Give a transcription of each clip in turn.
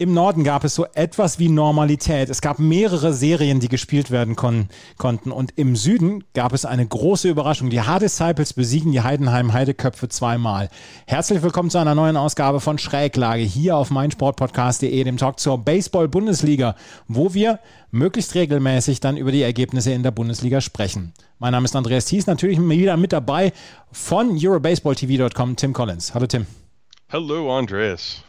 Im Norden gab es so etwas wie Normalität. Es gab mehrere Serien, die gespielt werden kon konnten. Und im Süden gab es eine große Überraschung. Die Hard Disciples besiegen die Heidenheim Heideköpfe zweimal. Herzlich willkommen zu einer neuen Ausgabe von Schräglage hier auf meinsportpodcast.de, dem Talk zur Baseball-Bundesliga, wo wir möglichst regelmäßig dann über die Ergebnisse in der Bundesliga sprechen. Mein Name ist Andreas Thies, natürlich wieder mit dabei von EuroBaseballTV.com, Tim Collins. Hallo Tim. Hallo Andreas.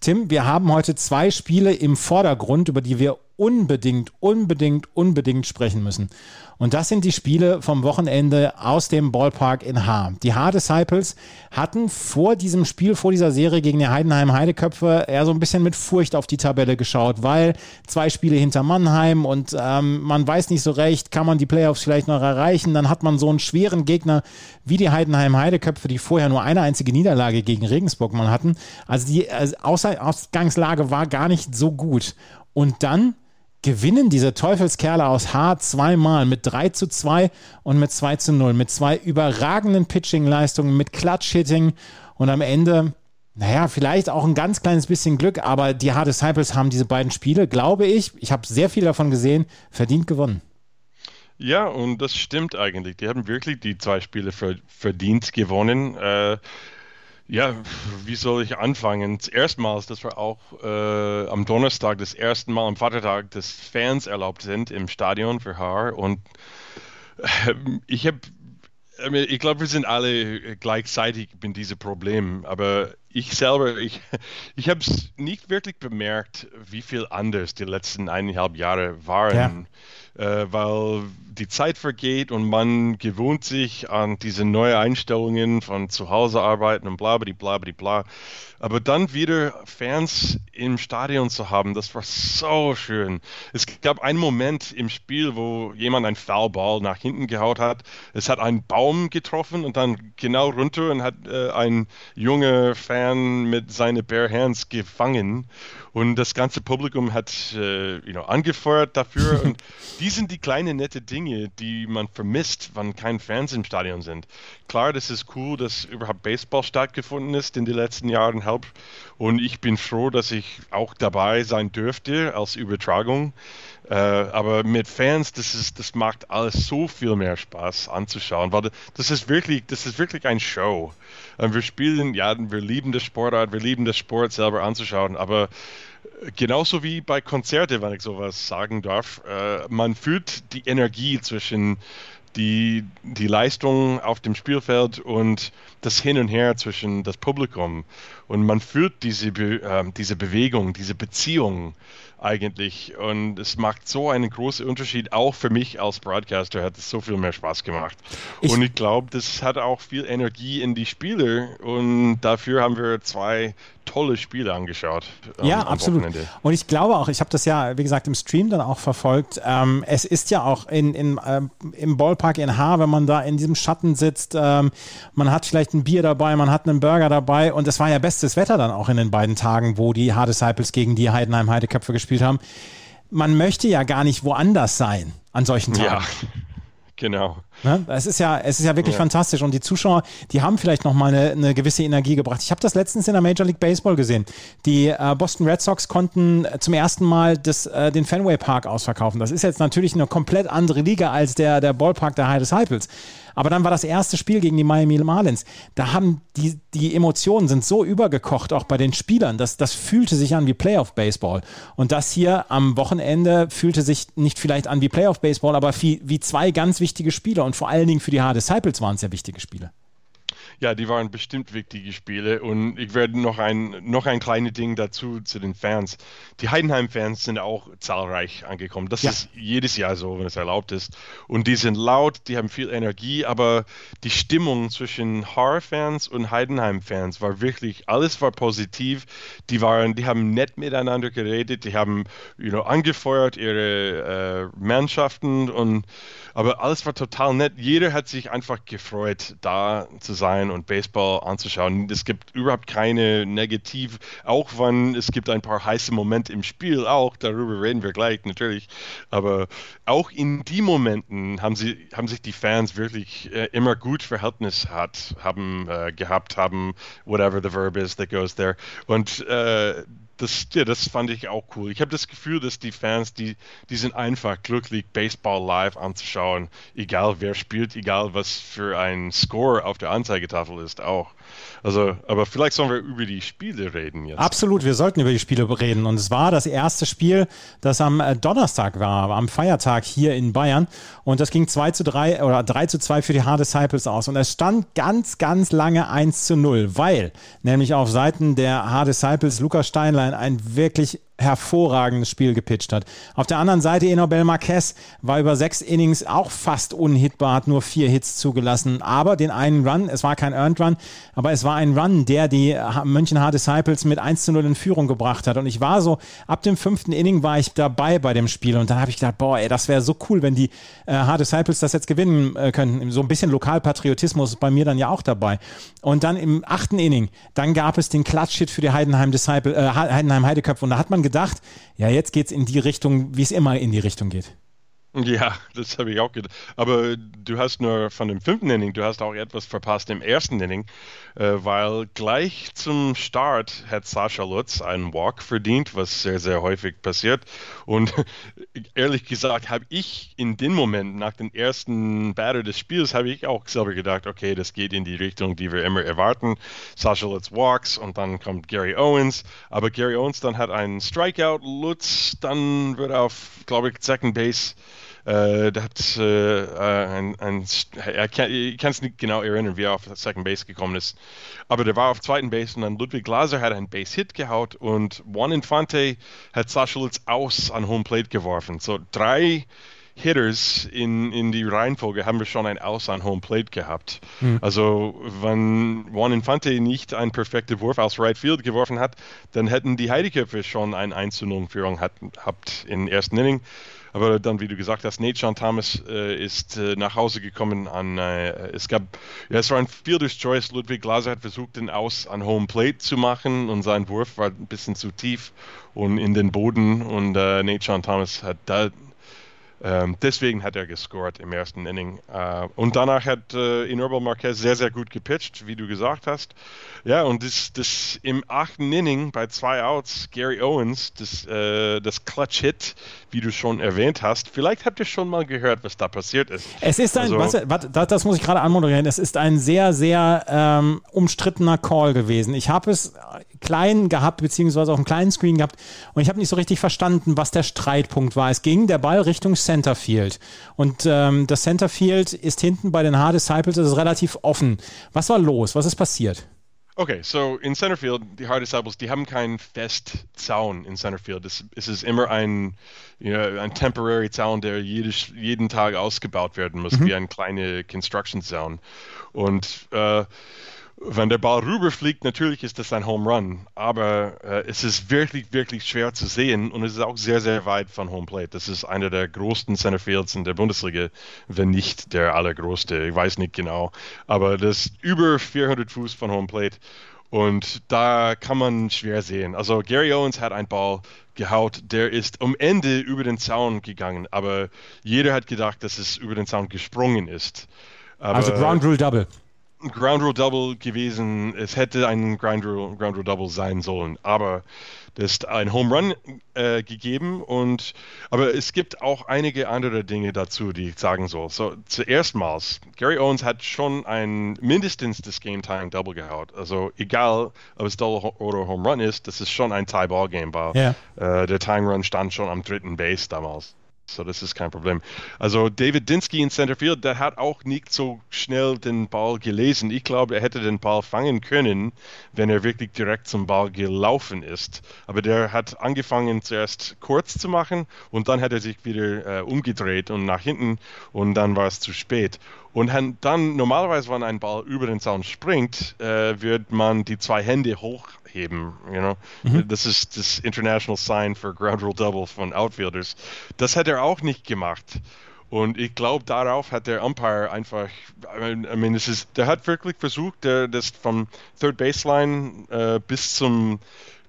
Tim, wir haben heute zwei Spiele im Vordergrund, über die wir unbedingt, unbedingt, unbedingt sprechen müssen. Und das sind die Spiele vom Wochenende aus dem Ballpark in Haar. Die Haar Disciples hatten vor diesem Spiel, vor dieser Serie gegen die Heidenheim Heideköpfe eher so ein bisschen mit Furcht auf die Tabelle geschaut, weil zwei Spiele hinter Mannheim und ähm, man weiß nicht so recht, kann man die Playoffs vielleicht noch erreichen. Dann hat man so einen schweren Gegner wie die Heidenheim Heideköpfe, die vorher nur eine einzige Niederlage gegen Regensburg mal hatten. Also die äh, Ausgangslage war gar nicht so gut. Und dann gewinnen diese Teufelskerle aus H zweimal mit 3 zu 2 und mit 2 zu 0, mit zwei überragenden Pitching-Leistungen, mit Clutch-Hitting und am Ende, naja, vielleicht auch ein ganz kleines bisschen Glück, aber die Hard Disciples haben diese beiden Spiele, glaube ich, ich habe sehr viel davon gesehen, verdient gewonnen. Ja, und das stimmt eigentlich. Die haben wirklich die zwei Spiele verdient gewonnen. Äh, ja, wie soll ich anfangen? Erstmals, dass wir auch äh, am Donnerstag das erste Mal am Vatertag, dass Fans erlaubt sind im Stadion für Haar. Und äh, ich habe, ich glaube, wir sind alle gleichzeitig mit diesem Problem. Aber ich selber, ich, ich habe es nicht wirklich bemerkt, wie viel anders die letzten eineinhalb Jahre waren. Ja äh, weil die Zeit vergeht und man gewöhnt sich an diese neuen Einstellungen von zu Hause arbeiten und bla bla bla bla bla. Aber dann wieder Fans im Stadion zu haben, das war so schön. Es gab einen Moment im Spiel, wo jemand einen Foulball nach hinten gehaut hat. Es hat einen Baum getroffen und dann genau runter und hat äh, ein junger Fan mit seinen Bare Hands gefangen. Und das ganze Publikum hat äh, you know, angefeuert dafür. und die sind die kleinen nette Dinge, die man vermisst, wenn keine Fans im Stadion sind. Klar, das ist cool, dass überhaupt Baseball stattgefunden ist in den letzten Jahren halb. Und ich bin froh, dass ich auch dabei sein dürfte als Übertragung. Äh, aber mit Fans, das ist, das macht alles so viel mehr Spaß anzuschauen, weil das ist wirklich, das ist wirklich ein Show. Äh, wir spielen, ja, wir lieben das Sportart, wir lieben das Sport selber anzuschauen, aber genauso wie bei Konzerten, wenn ich sowas sagen darf, äh, man fühlt die Energie zwischen die, die Leistung auf dem Spielfeld und das Hin und Her zwischen das Publikum. Und man fühlt diese, äh, diese Bewegung, diese Beziehung eigentlich. Und es macht so einen großen Unterschied. Auch für mich als Broadcaster hat es so viel mehr Spaß gemacht. Ich und ich glaube, das hat auch viel Energie in die Spiele. Und dafür haben wir zwei tolle Spiele angeschaut. Ähm, ja, absolut. Wochenende. Und ich glaube auch, ich habe das ja, wie gesagt, im Stream dann auch verfolgt. Ähm, es ist ja auch in, in, ähm, im Ballpark in Haar, wenn man da in diesem Schatten sitzt, ähm, man hat vielleicht ein Bier dabei, man hat einen Burger dabei und es war ja bestes Wetter dann auch in den beiden Tagen, wo die Hard Disciples gegen die Heidenheim Heideköpfe gespielt haben. Man möchte ja gar nicht woanders sein an solchen Tagen. Ja. Genau. Ne? Es ist ja, es ist ja wirklich ja. fantastisch und die Zuschauer, die haben vielleicht noch mal eine, eine gewisse Energie gebracht. Ich habe das letztens in der Major League Baseball gesehen. Die äh, Boston Red Sox konnten zum ersten Mal das, äh, den Fenway Park ausverkaufen. Das ist jetzt natürlich eine komplett andere Liga als der, der Ballpark der High Disciples. Aber dann war das erste Spiel gegen die Miami Marlins. Da haben die, die Emotionen sind so übergekocht, auch bei den Spielern. Das, das fühlte sich an wie Playoff Baseball. Und das hier am Wochenende fühlte sich nicht vielleicht an wie Playoff Baseball, aber wie, wie zwei ganz wichtige Spiele. Und vor allen Dingen für die Hard Disciples waren es ja wichtige Spiele. Ja, die waren bestimmt wichtige Spiele und ich werde noch ein, noch ein kleines Ding dazu zu den Fans. Die Heidenheim-Fans sind auch zahlreich angekommen. Das ja. ist jedes Jahr so, wenn es erlaubt ist. Und die sind laut, die haben viel Energie, aber die Stimmung zwischen Horror-Fans und Heidenheim-Fans war wirklich, alles war positiv. Die waren, die haben nett miteinander geredet, die haben you know, angefeuert ihre äh, Mannschaften und aber alles war total nett. Jeder hat sich einfach gefreut, da zu sein können und Baseball anzuschauen. Es gibt überhaupt keine Negativ, auch wenn es gibt ein paar heiße Momente im Spiel, auch darüber reden wir gleich natürlich. Aber auch in die Momenten haben sie haben sich die Fans wirklich äh, immer gut Verhältnis hat haben äh, gehabt haben whatever the verb is that goes there und äh, das, ja, das fand ich auch cool. Ich habe das Gefühl, dass die Fans, die, die sind einfach glücklich, Baseball live anzuschauen, egal wer spielt, egal was für ein Score auf der Anzeigetafel ist, auch. Also, aber vielleicht sollen wir über die Spiele reden jetzt. Absolut, wir sollten über die Spiele reden. Und es war das erste Spiel, das am äh, Donnerstag war, am Feiertag hier in Bayern. Und das ging 2 zu 3 oder 3 zu 2 für die Hard Disciples aus. Und es stand ganz, ganz lange 1 zu 0, weil nämlich auf Seiten der Hard Disciples Lukas Steinlein ein wirklich hervorragendes Spiel gepitcht hat. Auf der anderen Seite Enobel Marquez war über sechs Innings auch fast unhittbar, hat nur vier Hits zugelassen, aber den einen Run, es war kein Earned Run, aber es war ein Run, der die München Hard Disciples mit 1 zu 0 in Führung gebracht hat und ich war so, ab dem fünften Inning war ich dabei bei dem Spiel und dann habe ich gedacht, boah, ey, das wäre so cool, wenn die äh, Hard Disciples das jetzt gewinnen äh, könnten. So ein bisschen Lokalpatriotismus ist bei mir dann ja auch dabei. Und dann im achten Inning, dann gab es den Klatsch-Hit für die Heidenheim Disciple, äh, Heidenheim Heideköpfe und da hat man gedacht, ja, jetzt geht es in die Richtung, wie es immer in die Richtung geht. Ja, das habe ich auch gedacht. Aber du hast nur von dem fünften Inning, du hast auch etwas verpasst im ersten Inning, äh, weil gleich zum Start hat Sascha Lutz einen Walk verdient, was sehr, sehr häufig passiert. Und ehrlich gesagt habe ich in dem Moment, nach dem ersten Batter des Spiels, habe ich auch selber gedacht, okay, das geht in die Richtung, die wir immer erwarten. Sascha Lutz walks und dann kommt Gary Owens. Aber Gary Owens dann hat einen Strikeout, Lutz dann wird auf, glaube ich, Second Base äh, hat äh, ein, ein, ich kann es nicht genau erinnern, wie er auf Second Base gekommen ist. Aber der war auf zweiten Base und dann Ludwig Glaser hat einen Base-Hit gehaut und Juan Infante hat Sascha Lutz aus an Home Plate geworfen. So drei Hitters in, in die Reihenfolge haben wir schon ein Aus an Home Plate gehabt. Mhm. Also, wenn Juan Infante nicht einen perfekten Wurf aus Right Field geworfen hat, dann hätten die Heideköpfe schon eine 1 0 Führung gehabt im ersten Inning. Aber dann, wie du gesagt hast, Nate John Thomas äh, ist äh, nach Hause gekommen an, äh, es gab, ja, es war ein Fielder's Choice. Ludwig Glaser hat versucht, den Aus an Home Plate zu machen und sein Wurf war ein bisschen zu tief und in den Boden und äh, Nate John Thomas hat da ähm, deswegen hat er gescored im ersten Inning. Äh, und danach hat äh, Inorval Marquez sehr, sehr gut gepitcht, wie du gesagt hast. Ja, und das, das im achten Inning bei zwei Outs, Gary Owens, das, äh, das Clutch-Hit, wie du schon erwähnt hast. Vielleicht habt ihr schon mal gehört, was da passiert ist. Es ist ein, also, was, was, das muss ich gerade anmoderieren, es ist ein sehr, sehr ähm, umstrittener Call gewesen. Ich habe es klein gehabt, beziehungsweise auf einem kleinen Screen gehabt und ich habe nicht so richtig verstanden, was der Streitpunkt war. Es ging der Ball Richtung Centerfield und ähm, das Centerfield ist hinten bei den Hard Disciples, das ist relativ offen. Was war los? Was ist passiert? Okay, so in Centerfield, die Hard Disciples, die haben keinen Festzaun in Centerfield. Es, es ist immer ein, you know, ein temporary Zaun, der jedes, jeden Tag ausgebaut werden muss, mhm. wie ein kleiner Construction Zaun. Und äh, wenn der Ball rüberfliegt, natürlich ist das ein Home Run, aber äh, es ist wirklich, wirklich schwer zu sehen und es ist auch sehr, sehr weit von Home Plate. Das ist einer der größten Centerfields in der Bundesliga, wenn nicht der allergrößte. Ich weiß nicht genau, aber das ist über 400 Fuß von Home Plate und da kann man schwer sehen. Also Gary Owens hat einen Ball gehaut, der ist am Ende über den Zaun gegangen, aber jeder hat gedacht, dass es über den Zaun gesprungen ist. Aber, also Ground Rule Double. Ground Rule Double gewesen. Es hätte ein Ground Rule, Ground Rule Double sein sollen, aber es ist ein Home Run äh, gegeben und aber es gibt auch einige andere Dinge dazu, die ich sagen soll. So zuerst mal, Gary Owens hat schon ein mindestens das Game Time Double gehaut. Also egal, ob es Double oder Home Run ist, das ist schon ein Tie Ball Game war. Yeah. Äh, der Time Run stand schon am dritten Base damals. So, das ist kein Problem. Also David Dinsky in Centerfield, der hat auch nicht so schnell den Ball gelesen. Ich glaube, er hätte den Ball fangen können, wenn er wirklich direkt zum Ball gelaufen ist. Aber der hat angefangen zuerst kurz zu machen und dann hat er sich wieder äh, umgedreht und nach hinten und dann war es zu spät. Und dann normalerweise, wenn ein Ball über den Zaun springt, äh, wird man die zwei Hände hochheben. You know? Mhm. Das ist das International Sign for Ground Rule Double von Outfielders. Das hat er auch nicht gemacht. Und ich glaube, darauf hat der Umpire einfach, I mean, es ist, der hat wirklich versucht, der, das vom Third Baseline äh, bis zum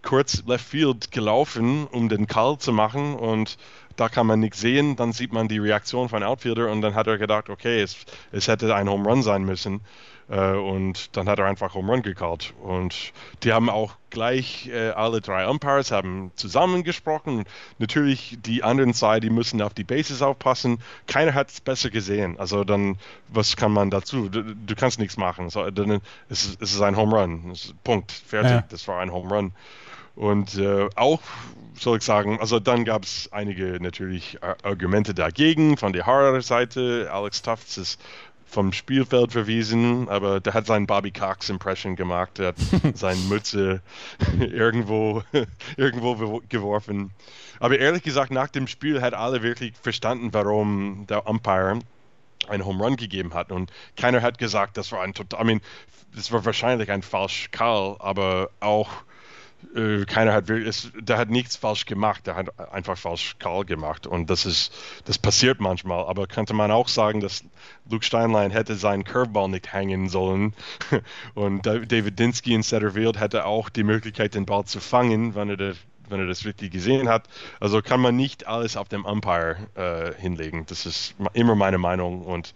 kurz Left Field gelaufen, um den Call zu machen und da kann man nichts sehen, dann sieht man die Reaktion von Outfielder und dann hat er gedacht, okay, es, es hätte ein Home Run sein müssen. Äh, und dann hat er einfach Home Run gecallt. Und die haben auch gleich, äh, alle drei Umpires haben zusammengesprochen. Natürlich die anderen zwei, die müssen auf die Bases aufpassen. Keiner hat es besser gesehen. Also dann, was kann man dazu? Du, du kannst nichts machen. So, dann ist, es ist ein Home Run. Punkt. Fertig. Ja. Das war ein Home Run. Und äh, auch, soll ich sagen, also dann gab es einige natürlich Argumente dagegen von der Horror-Seite. Alex Tufts ist vom Spielfeld verwiesen, aber der hat seinen Bobby Cox Impression gemacht, der hat seine Mütze irgendwo, irgendwo geworfen. Aber ehrlich gesagt, nach dem Spiel hat alle wirklich verstanden, warum der Umpire einen Home Run gegeben hat und keiner hat gesagt, das war ein total, I mean, das war wahrscheinlich ein falsch Call, aber auch äh, keiner hat wirklich, der hat nichts falsch gemacht, der hat einfach falsch Call gemacht und das ist, das passiert manchmal, aber könnte man auch sagen, dass Luke Steinlein hätte seinen Curveball nicht hängen sollen und David Dinsky in Setterfield hätte auch die Möglichkeit, den Ball zu fangen, wenn er, der, wenn er das richtig gesehen hat. Also kann man nicht alles auf dem Umpire äh, hinlegen. Das ist immer meine Meinung und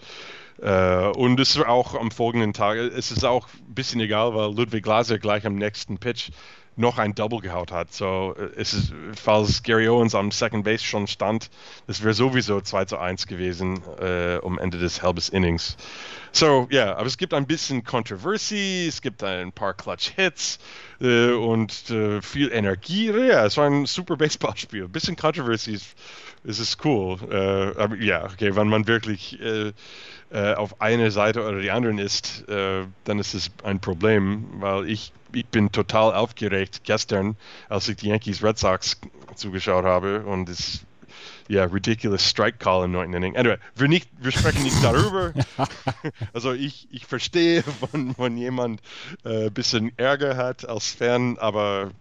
Uh, und es ist auch am folgenden Tag, es ist auch ein bisschen egal, weil Ludwig Glaser gleich am nächsten Pitch noch ein Double gehaut hat. So, äh, es ist, falls Gary Owens am Second Base schon stand, das wäre sowieso 2 zu 1 gewesen äh, um Ende des halbes Innings. So, ja, yeah, aber es gibt ein bisschen Controversy, es gibt ein paar Clutch-Hits äh, und äh, viel Energie. Ja, es war ein super Baseballspiel. Ein bisschen Controversy ist, es cool. Äh, aber ja, okay, wenn man wirklich äh, auf einer Seite oder die anderen ist, dann ist es ein Problem, weil ich ich bin total aufgeregt gestern, als ich die Yankees Red Sox zugeschaut habe und es ja, ridiculous Strike Call im neunten Inning. Anyway, wir, nicht, wir sprechen nicht darüber. also ich, ich verstehe, wenn, wenn jemand ein äh, bisschen Ärger hat als Fan, aber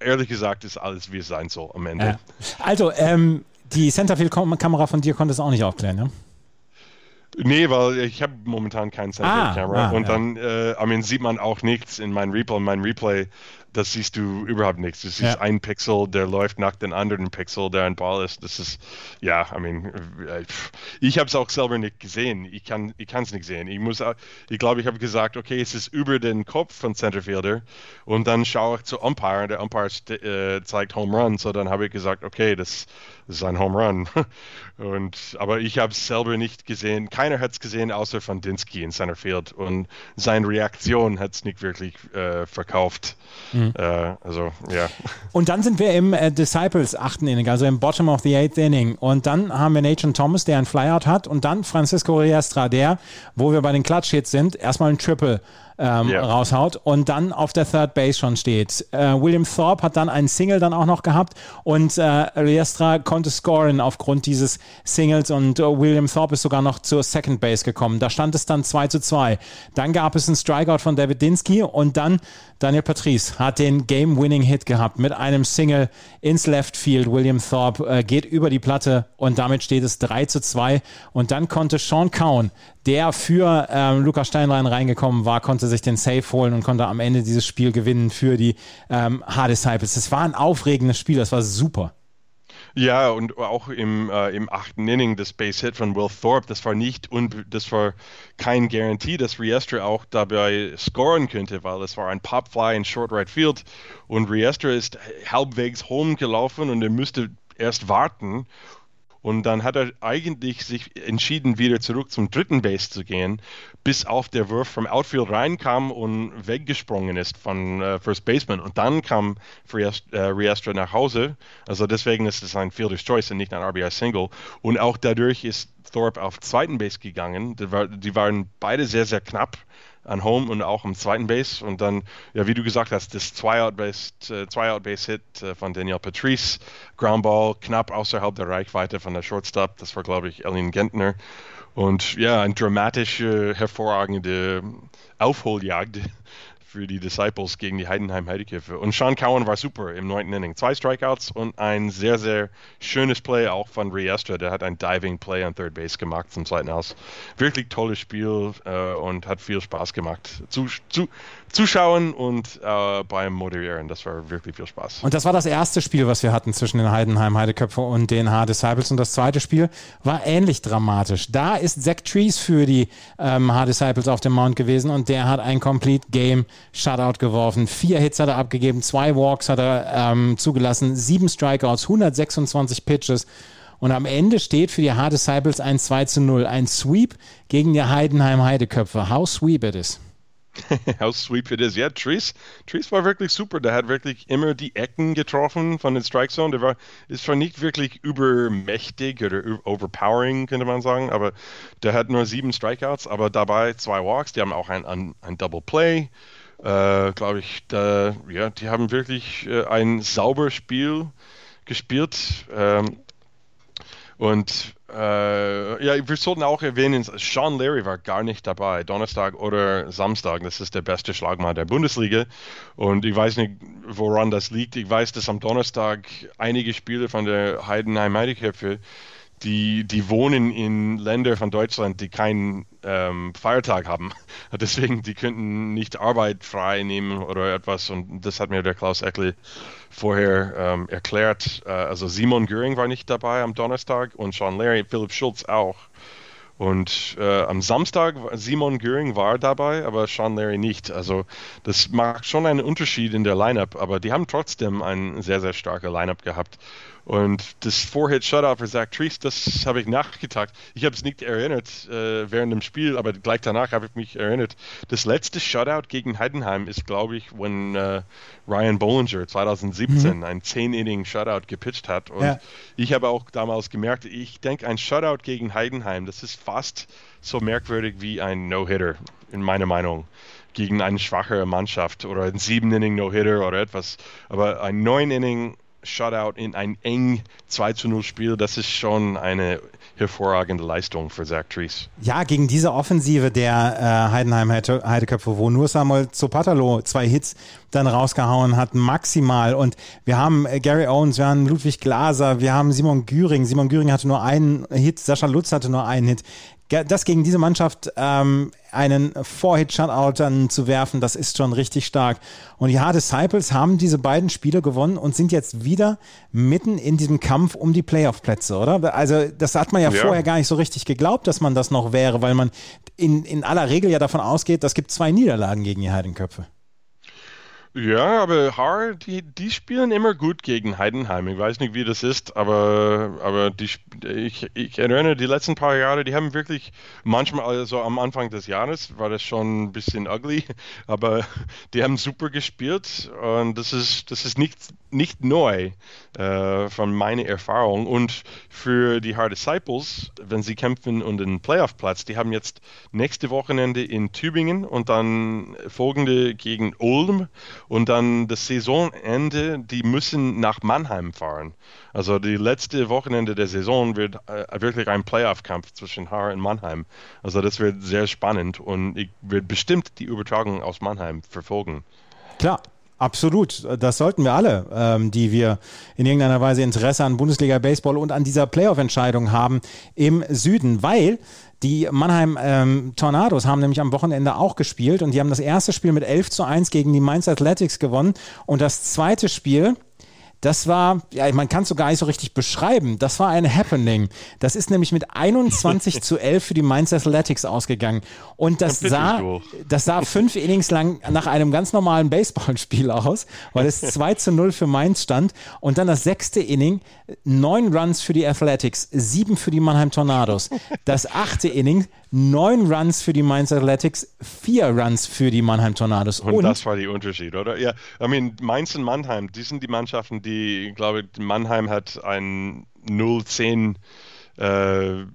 ehrlich gesagt ist alles, wie es sein soll am Ende. Also, ähm, die Centerfield-Kamera von dir konnte es auch nicht aufklären, ne? Nee, weil ich habe momentan kein Central-Camera. Ah, ah, und ja. dann äh, I mean, sieht man auch nichts in meinem Replay. Mein Replay, das siehst du überhaupt nichts. Das ist ja. ein Pixel, der läuft nach dem anderen Pixel, der ein Ball ist. Das ist, ja, I mean, äh, ich habe es auch selber nicht gesehen. Ich kann es nicht sehen. Ich muss, ich glaube, ich habe gesagt, okay, es ist über den Kopf von Centerfielder. Und dann schaue ich zu Umpire und der Umpire äh, zeigt Home Run. So dann habe ich gesagt, okay, das das ist ein Home Run. Und, aber ich habe es selber nicht gesehen. Keiner hat es gesehen, außer von Dinsky in Centerfield. Und seine Reaktion hat es nicht wirklich äh, verkauft. Mhm. Äh, also, ja. Und dann sind wir im äh, Disciples achten Inning, also im Bottom of the eighth Inning. Und dann haben wir Nathan Thomas, der ein Flyout hat. Und dann Francisco Riestra, der, wo wir bei den Clutch Hits sind, erstmal ein Triple ähm, yeah. raushaut und dann auf der Third Base schon steht. Äh, William Thorpe hat dann einen Single dann auch noch gehabt und äh, Riestra konnte scoren aufgrund dieses Singles und äh, William Thorpe ist sogar noch zur Second Base gekommen. Da stand es dann 2 zu 2. Dann gab es einen Strikeout von David Dinsky und dann Daniel Patrice hat den Game-Winning-Hit gehabt mit einem Single ins Left Field. William Thorpe äh, geht über die Platte und damit steht es 3 zu 2. Und dann konnte Sean Cowan, der für ähm, Lukas Steinlein reingekommen war, konnte sich den Save holen und konnte am Ende dieses Spiel gewinnen für die ähm, Hard Disciples. Es war ein aufregendes Spiel, das war super. Ja, und auch im, äh, im achten Inning das Base Hit von Will Thorpe, das war nicht das war kein Garantie, dass Riestra auch dabei scoren könnte, weil es war ein Popfly in Short Right Field und Riestra ist halbwegs home gelaufen und er müsste erst warten und dann hat er eigentlich sich entschieden, wieder zurück zum dritten Base zu gehen, bis auf der Wurf vom Outfield reinkam und weggesprungen ist von äh, First Baseman. Und dann kam Riestra äh, nach Hause. Also deswegen ist es ein Fielder's Choice und nicht ein RBI Single. Und auch dadurch ist Thorpe auf zweiten Base gegangen. Die, war, die waren beide sehr, sehr knapp an Home und auch am zweiten Base. Und dann, ja, wie du gesagt hast, das Zwei-Out-Base-Hit äh, äh, von Daniel Patrice, Groundball knapp außerhalb der Reichweite von der Shortstop. Das war, glaube ich, Elin Gentner. Und ja, eine dramatische, hervorragende Aufholjagd für die Disciples gegen die Heidenheim Heideköpfe. Und Sean Cowan war super im neunten Inning. Zwei Strikeouts und ein sehr, sehr schönes Play auch von Riestra. Der hat ein Diving Play an Third Base gemacht zum zweiten Aus. Wirklich tolles Spiel äh, und hat viel Spaß gemacht. Zu, zu, zuschauen und äh, beim Moderieren. Das war wirklich viel Spaß. Und das war das erste Spiel, was wir hatten zwischen den Heidenheim Heideköpfe und den H-Disciples. Und das zweite Spiel war ähnlich dramatisch. Da ist Zach Trees für die ähm, H-Disciples auf dem Mount gewesen und der hat ein Complete Game Shutout geworfen. Vier Hits hat er abgegeben, zwei Walks hat er ähm, zugelassen, sieben Strikeouts, 126 Pitches. Und am Ende steht für die H-Disciples ein 2 zu 0, ein Sweep gegen die Heidenheim Heideköpfe. How sweep it is. How sweep it is. Ja, Trees, Trees war wirklich super. Der hat wirklich immer die Ecken getroffen von den Strike Zone. Der war, ist zwar nicht wirklich übermächtig oder overpowering, könnte man sagen, aber der hat nur sieben Strikeouts, aber dabei zwei Walks. Die haben auch ein, ein, ein Double Play. Äh, Glaube ich, da, ja, die haben wirklich äh, ein sauberes Spiel gespielt. Ähm, und äh, ja, wir sollten auch erwähnen, Sean Larry war gar nicht dabei, Donnerstag oder Samstag. Das ist der beste Schlagmann der Bundesliga. Und ich weiß nicht, woran das liegt. Ich weiß, dass am Donnerstag einige Spieler von der Heidenheim Heideköpfe die, die wohnen in Ländern von Deutschland, die keinen ähm, Feiertag haben. Deswegen, die könnten nicht Arbeit frei nehmen oder etwas. Und das hat mir der Klaus Eckle vorher ähm, erklärt. Äh, also Simon Göring war nicht dabei am Donnerstag und Sean Larry, Philipp Schulz auch. Und äh, am Samstag Simon Göring war dabei, aber Sean Larry nicht. Also das macht schon einen Unterschied in der Lineup, aber die haben trotzdem ein sehr, sehr starker Lineup gehabt. Und das Four-Hit-Shutout für Zach Trees, das habe ich nachgedacht. Ich habe es nicht erinnert äh, während dem Spiel, aber gleich danach habe ich mich erinnert. Das letzte Shutout gegen Heidenheim ist, glaube ich, wenn äh, Ryan Bollinger 2017 mhm. ein 10-Inning-Shutout gepitcht hat. Und ja. ich habe auch damals gemerkt, ich denke, ein Shutout gegen Heidenheim, das ist fast so merkwürdig wie ein No-Hitter, in meiner Meinung gegen eine schwache Mannschaft oder ein 7-Inning No-Hitter oder etwas. Aber ein 9-Inning Shutout in ein eng 2 zu 0 Spiel, das ist schon eine hervorragende Leistung für Zach Trees. Ja, gegen diese Offensive der äh, Heidenheim Heideköpfe, wo nur Samuel Zopatalo zwei Hits dann rausgehauen hat, maximal. Und wir haben äh, Gary Owens, wir haben Ludwig Glaser, wir haben Simon Güring. Simon Güring hatte nur einen Hit, Sascha Lutz hatte nur einen Hit das gegen diese Mannschaft ähm, einen Four-Hit-Shutout dann zu werfen, das ist schon richtig stark. Und die Hard Disciples haben diese beiden Spiele gewonnen und sind jetzt wieder mitten in diesem Kampf um die Playoff-Plätze, oder? Also das hat man ja, ja, vorher gar nicht so richtig geglaubt, dass man das noch wäre, weil man in, in aller Regel ja davon ausgeht, es gibt zwei Niederlagen gegen die Heidenköpfe. Ja, aber Haar, die, die spielen immer gut gegen Heidenheim. Ich weiß nicht, wie das ist, aber, aber die, ich, ich erinnere, die letzten paar Jahre, die haben wirklich manchmal, also am Anfang des Jahres war das schon ein bisschen ugly, aber die haben super gespielt und das ist, das ist nicht, nicht neu äh, von meiner Erfahrung. Und für die Hard Disciples, wenn sie kämpfen um den Playoff-Platz, die haben jetzt nächste Wochenende in Tübingen und dann folgende gegen Ulm und dann das Saisonende, die müssen nach Mannheim fahren. Also die letzte Wochenende der Saison wird äh, wirklich ein Playoff-Kampf zwischen Haar und Mannheim. Also das wird sehr spannend und ich werde bestimmt die Übertragung aus Mannheim verfolgen. Klar, Absolut, das sollten wir alle, ähm, die wir in irgendeiner Weise Interesse an Bundesliga Baseball und an dieser Playoff-Entscheidung haben im Süden, weil die Mannheim ähm, Tornados haben nämlich am Wochenende auch gespielt und die haben das erste Spiel mit 11 zu 1 gegen die Mainz Athletics gewonnen. Und das zweite Spiel das war, ja, man kann es so gar nicht so richtig beschreiben. Das war ein Happening. Das ist nämlich mit 21 zu 11 für die Mainz Athletics ausgegangen. Und das sah, das sah fünf Innings lang nach einem ganz normalen Baseballspiel aus, weil es 2 zu 0 für Mainz stand. Und dann das sechste Inning, neun Runs für die Athletics, sieben für die Mannheim Tornados. Das achte Inning, neun Runs für die Mainz Athletics, vier Runs für die Mannheim Tornados. Und, und das war der Unterschied, oder? Ja, I mean, Mainz und Mannheim, die sind die Mannschaften, die, ich glaube, Mannheim hat ein 0-10, äh,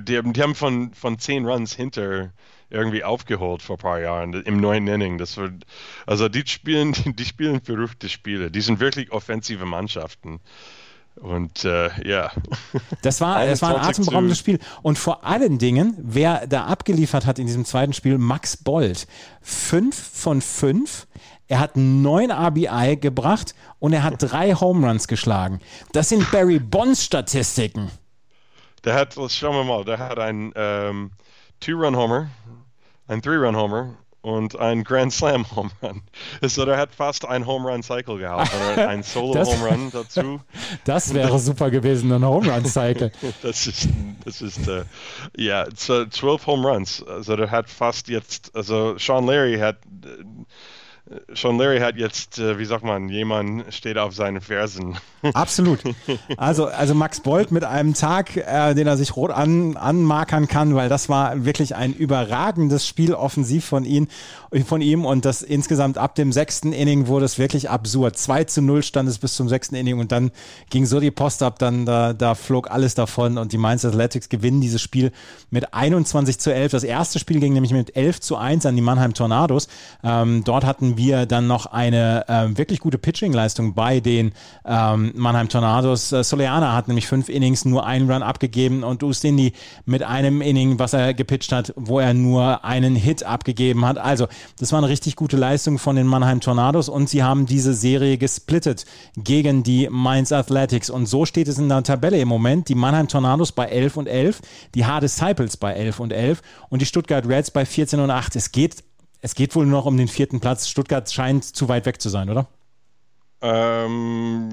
die, die, haben von, von 10 Runs hinter irgendwie aufgeholt vor ein paar Jahren im neuen Inning. Das wird, also die spielen, die spielen verrückte Spiele. Die sind wirklich offensive Mannschaften. Und äh, ja. Das war, das war ein atemberaubendes Spiel. Und vor allen Dingen, wer da abgeliefert hat in diesem zweiten Spiel, Max Bold. Fünf von fünf. Er hat neun RBI gebracht und er hat drei Home Runs geschlagen. Das sind Barry Bonds Statistiken. Der hat, schauen wir mal, der hat ein ähm, Two-Run-Homer, ein Three-Run-Homer und ein Grand Slam Home Run. Also der hat fast ein Home Run Cycle gehabt, ein Solo Home Run dazu. Das wäre super gewesen, ein Home Run Cycle. das ist, das ist, äh, ja, zwölf Home Runs. Also der hat fast jetzt, also Sean Larry hat schon Larry hat jetzt, äh, wie sagt man, jemand steht auf seinen Fersen. Absolut. Also, also Max Bolt mit einem Tag, äh, den er sich rot an, anmarkern kann, weil das war wirklich ein überragendes Spiel offensiv von ihm, von ihm und das insgesamt ab dem sechsten Inning wurde es wirklich absurd. 2 zu 0 stand es bis zum sechsten Inning und dann ging so die Post ab, dann da, da flog alles davon und die Mainz Athletics gewinnen dieses Spiel mit 21 zu 11. Das erste Spiel ging nämlich mit 11 zu 1 an die Mannheim Tornados. Ähm, dort hatten wir dann noch eine ähm, wirklich gute Pitching-Leistung bei den ähm, Mannheim Tornados. Äh, Soleana hat nämlich fünf Innings nur einen Run abgegeben und Ustindi mit einem Inning, was er gepitcht hat, wo er nur einen Hit abgegeben hat. Also, das war eine richtig gute Leistung von den Mannheim Tornados und sie haben diese Serie gesplittet gegen die Mainz Athletics. Und so steht es in der Tabelle im Moment. Die Mannheim Tornados bei 11 und 11, die Hard Disciples bei 11 und 11 und die Stuttgart Reds bei 14 und 8. Es geht es geht wohl noch um den vierten Platz. Stuttgart scheint zu weit weg zu sein, oder? Ähm,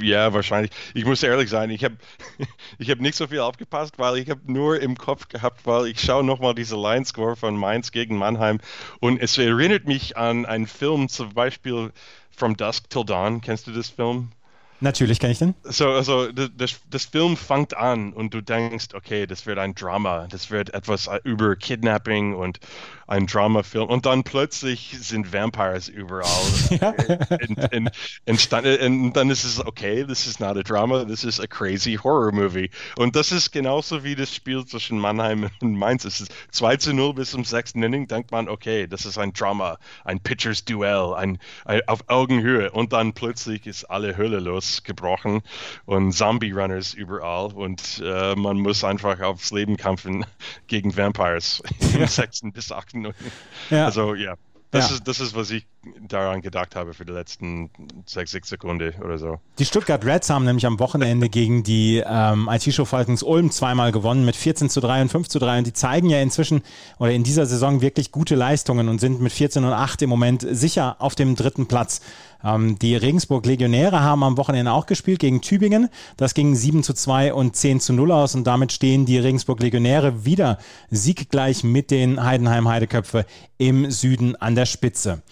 ja, wahrscheinlich. Ich muss ehrlich sein, ich habe ich hab nicht so viel aufgepasst, weil ich habe nur im Kopf gehabt, weil ich schaue nochmal diese Line-Score von Mainz gegen Mannheim und es erinnert mich an einen Film, zum Beispiel From Dusk Till Dawn. Kennst du das Film? Natürlich kann ich den. So, also das, das Film fängt an und du denkst, okay, das wird ein Drama, das wird etwas über Kidnapping und ein Dramafilm. Und dann plötzlich sind Vampires überall entstanden. Und dann ist es okay, this is not a drama, this is a crazy horror movie. Und das ist genauso wie das Spiel zwischen Mannheim und Mainz. Es ist 2 zu 0 bis zum sechsten Inning, denkt man, okay, das ist ein Drama, ein Pitchers Duell, ein, ein auf Augenhöhe. Und dann plötzlich ist alle Hölle losgebrochen und Zombie Runners überall. Und äh, man muss einfach aufs Leben kämpfen gegen Vampires im sechsten bis achten ja. Also ja, das, ja. Ist, das ist, was ich daran gedacht habe für die letzten sechs, sechs Sekunden oder so. Die Stuttgart Reds haben nämlich am Wochenende gegen die ähm, IT-Show Falcons Ulm zweimal gewonnen mit 14 zu 3 und 5 zu 3 und die zeigen ja inzwischen oder in dieser Saison wirklich gute Leistungen und sind mit 14 und 8 im Moment sicher auf dem dritten Platz. Ähm, die Regensburg Legionäre haben am Wochenende auch gespielt gegen Tübingen. Das ging 7 zu 2 und 10 zu 0 aus und damit stehen die Regensburg Legionäre wieder sieggleich mit den Heidenheim Heideköpfe im Süden an der Spitze.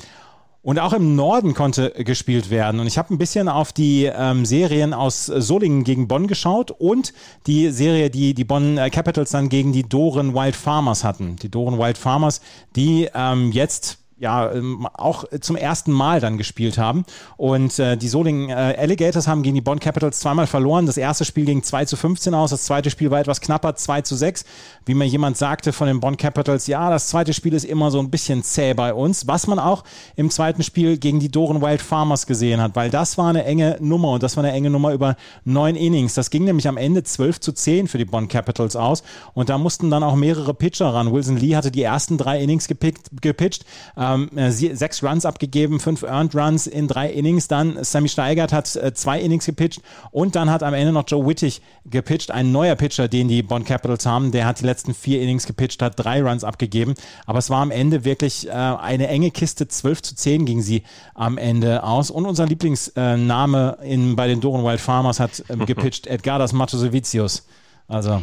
Und auch im Norden konnte gespielt werden. Und ich habe ein bisschen auf die ähm, Serien aus Solingen gegen Bonn geschaut und die Serie, die die Bonn äh, Capitals dann gegen die Doren Wild Farmers hatten. Die Doren Wild Farmers, die ähm, jetzt ja ähm, auch zum ersten Mal dann gespielt haben. Und äh, die Solingen äh, Alligators haben gegen die Bonn Capitals zweimal verloren. Das erste Spiel ging 2 zu 15 aus, das zweite Spiel war etwas knapper, 2 zu 6. Wie mir jemand sagte von den Bonn Capitals, ja, das zweite Spiel ist immer so ein bisschen zäh bei uns, was man auch im zweiten Spiel gegen die Doren Wild Farmers gesehen hat, weil das war eine enge Nummer und das war eine enge Nummer über neun Innings. Das ging nämlich am Ende 12 zu 10 für die Bonn Capitals aus und da mussten dann auch mehrere Pitcher ran. Wilson Lee hatte die ersten drei Innings gepickt, gepitcht. Ähm, ähm, äh, sechs Runs abgegeben, fünf Earned Runs in drei Innings. Dann Sammy Steigert hat äh, zwei Innings gepitcht und dann hat am Ende noch Joe Wittig gepitcht, ein neuer Pitcher, den die Bond Capitals haben. Der hat die letzten vier Innings gepitcht, hat drei Runs abgegeben. Aber es war am Ende wirklich äh, eine enge Kiste. 12 zu 10 ging sie am Ende aus. Und unser Lieblingsname in, bei den Doren Wild Farmers hat ähm, gepitcht, Edgardas Matosevicius. Also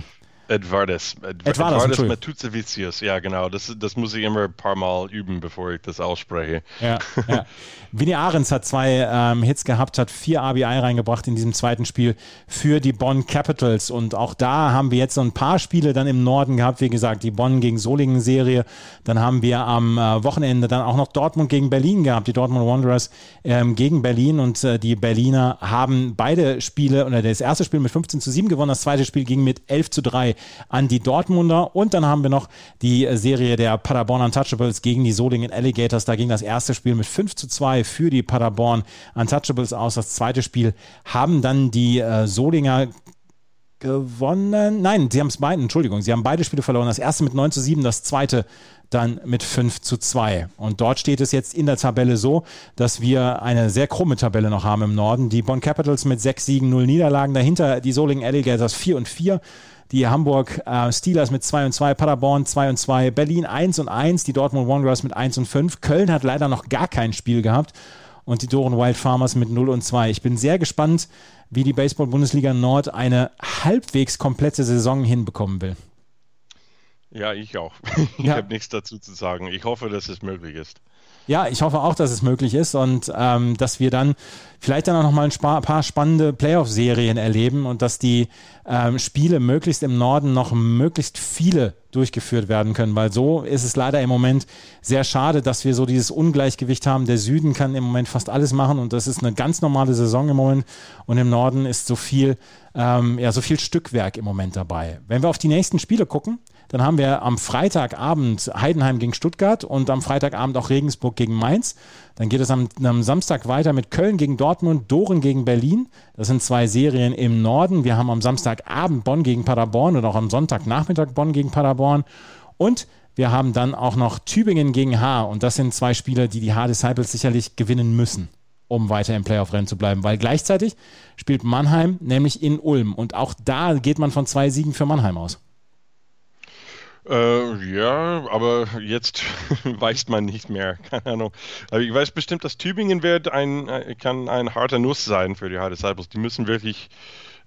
Edvardes. Ed Edvardes, Edvardes Matuzevicius, ja genau. Das, das muss ich immer ein paar Mal üben, bevor ich das ausspreche. Ja, ja. Vinny Ahrens hat zwei ähm, Hits gehabt, hat vier ABI reingebracht in diesem zweiten Spiel für die Bonn Capitals. Und auch da haben wir jetzt so ein paar Spiele dann im Norden gehabt. Wie gesagt, die Bonn gegen Solingen Serie. Dann haben wir am äh, Wochenende dann auch noch Dortmund gegen Berlin gehabt. Die Dortmund Wanderers ähm, gegen Berlin. Und äh, die Berliner haben beide Spiele, oder das erste Spiel mit 15 zu 7 gewonnen. Das zweite Spiel ging mit 11 zu 3 an die Dortmunder. Und dann haben wir noch die Serie der Paderborn Untouchables gegen die Solingen Alligators. Da ging das erste Spiel mit 5 zu 2 für die Paderborn Untouchables aus. Das zweite Spiel haben dann die äh, Solinger gewonnen. Nein, sie haben es beide, Entschuldigung, sie haben beide Spiele verloren. Das erste mit 9 zu 7, das zweite dann mit 5 zu 2. Und dort steht es jetzt in der Tabelle so, dass wir eine sehr krumme Tabelle noch haben im Norden. Die Bonn Capitals mit 6 Siegen, 0 Niederlagen, dahinter die Solingen Alligators 4 und 4 die Hamburg äh, Steelers mit 2 und 2, Paderborn 2 und 2, Berlin 1 und 1, die Dortmund Wanderers mit 1 und 5. Köln hat leider noch gar kein Spiel gehabt und die Doren Wild Farmers mit 0 und 2. Ich bin sehr gespannt, wie die Baseball-Bundesliga Nord eine halbwegs komplette Saison hinbekommen will. Ja, ich auch. Ich ja. habe nichts dazu zu sagen. Ich hoffe, dass es möglich ist. Ja, ich hoffe auch, dass es möglich ist und ähm, dass wir dann vielleicht dann auch noch mal ein paar spannende Playoff-Serien erleben und dass die ähm, Spiele möglichst im Norden noch möglichst viele durchgeführt werden können, weil so ist es leider im Moment sehr schade, dass wir so dieses Ungleichgewicht haben. Der Süden kann im Moment fast alles machen und das ist eine ganz normale Saison im Moment und im Norden ist so viel, ähm, ja, so viel Stückwerk im Moment dabei. Wenn wir auf die nächsten Spiele gucken, dann haben wir am Freitagabend Heidenheim gegen Stuttgart und am Freitagabend auch Regensburg gegen Mainz. Dann geht es am, am, Samstag weiter mit Köln gegen Dortmund, Doren gegen Berlin. Das sind zwei Serien im Norden. Wir haben am Samstagabend Bonn gegen Paderborn und auch am Sonntagnachmittag Bonn gegen Paderborn. Und wir haben dann auch noch Tübingen gegen H. Und das sind zwei Spiele, die die H-Disciples sicherlich gewinnen müssen um weiter im Playoff-Rennen zu bleiben, weil gleichzeitig spielt Mannheim nämlich in Ulm und auch da geht man von zwei Siegen für Mannheim aus. Äh, ja, aber jetzt weiß man nicht mehr. Keine Ahnung. Aber ich weiß bestimmt, dass Tübingen wird ein, äh, kann ein harter Nuss sein für die High Disciples. Die müssen wirklich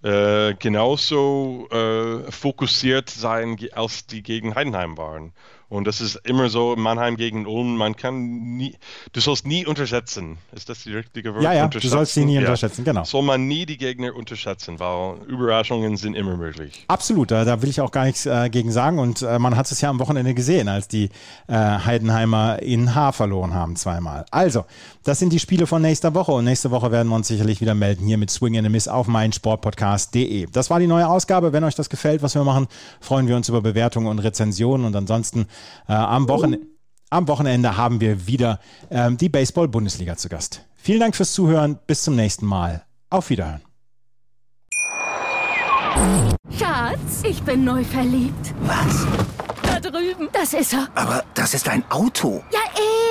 äh, genauso äh, fokussiert sein, als die gegen Heidenheim waren. Und das ist immer so, Mannheim gegen Ulm, man kann nie, du sollst nie unterschätzen. Ist das die richtige Wort? Ja, ja, du sollst sie nie ja. unterschätzen, genau. Soll man nie die Gegner unterschätzen, weil Überraschungen sind immer möglich. Absolut, da, da will ich auch gar nichts äh, gegen sagen. Und äh, man hat es ja am Wochenende gesehen, als die äh, Heidenheimer in Haar verloren haben, zweimal. Also, das sind die Spiele von nächster Woche. Und nächste Woche werden wir uns sicherlich wieder melden hier mit Swing and a Miss auf meinsportpodcast.de. Das war die neue Ausgabe. Wenn euch das gefällt, was wir machen, freuen wir uns über Bewertungen und Rezensionen. Und ansonsten äh, am, Wochen am, Wochenende haben wir wieder ähm, die Baseball-Bundesliga zu Gast. Vielen Dank fürs Zuhören. Bis zum nächsten Mal. Auf Wiederhören. Schatz, ich bin neu verliebt. Was? Da drüben. Das ist er. Aber das ist ein Auto. Ja,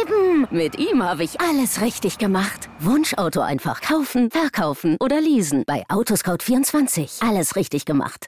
eben. Mit ihm habe ich alles richtig gemacht. Wunschauto einfach kaufen, verkaufen oder leasen. Bei Autoscout24. Alles richtig gemacht.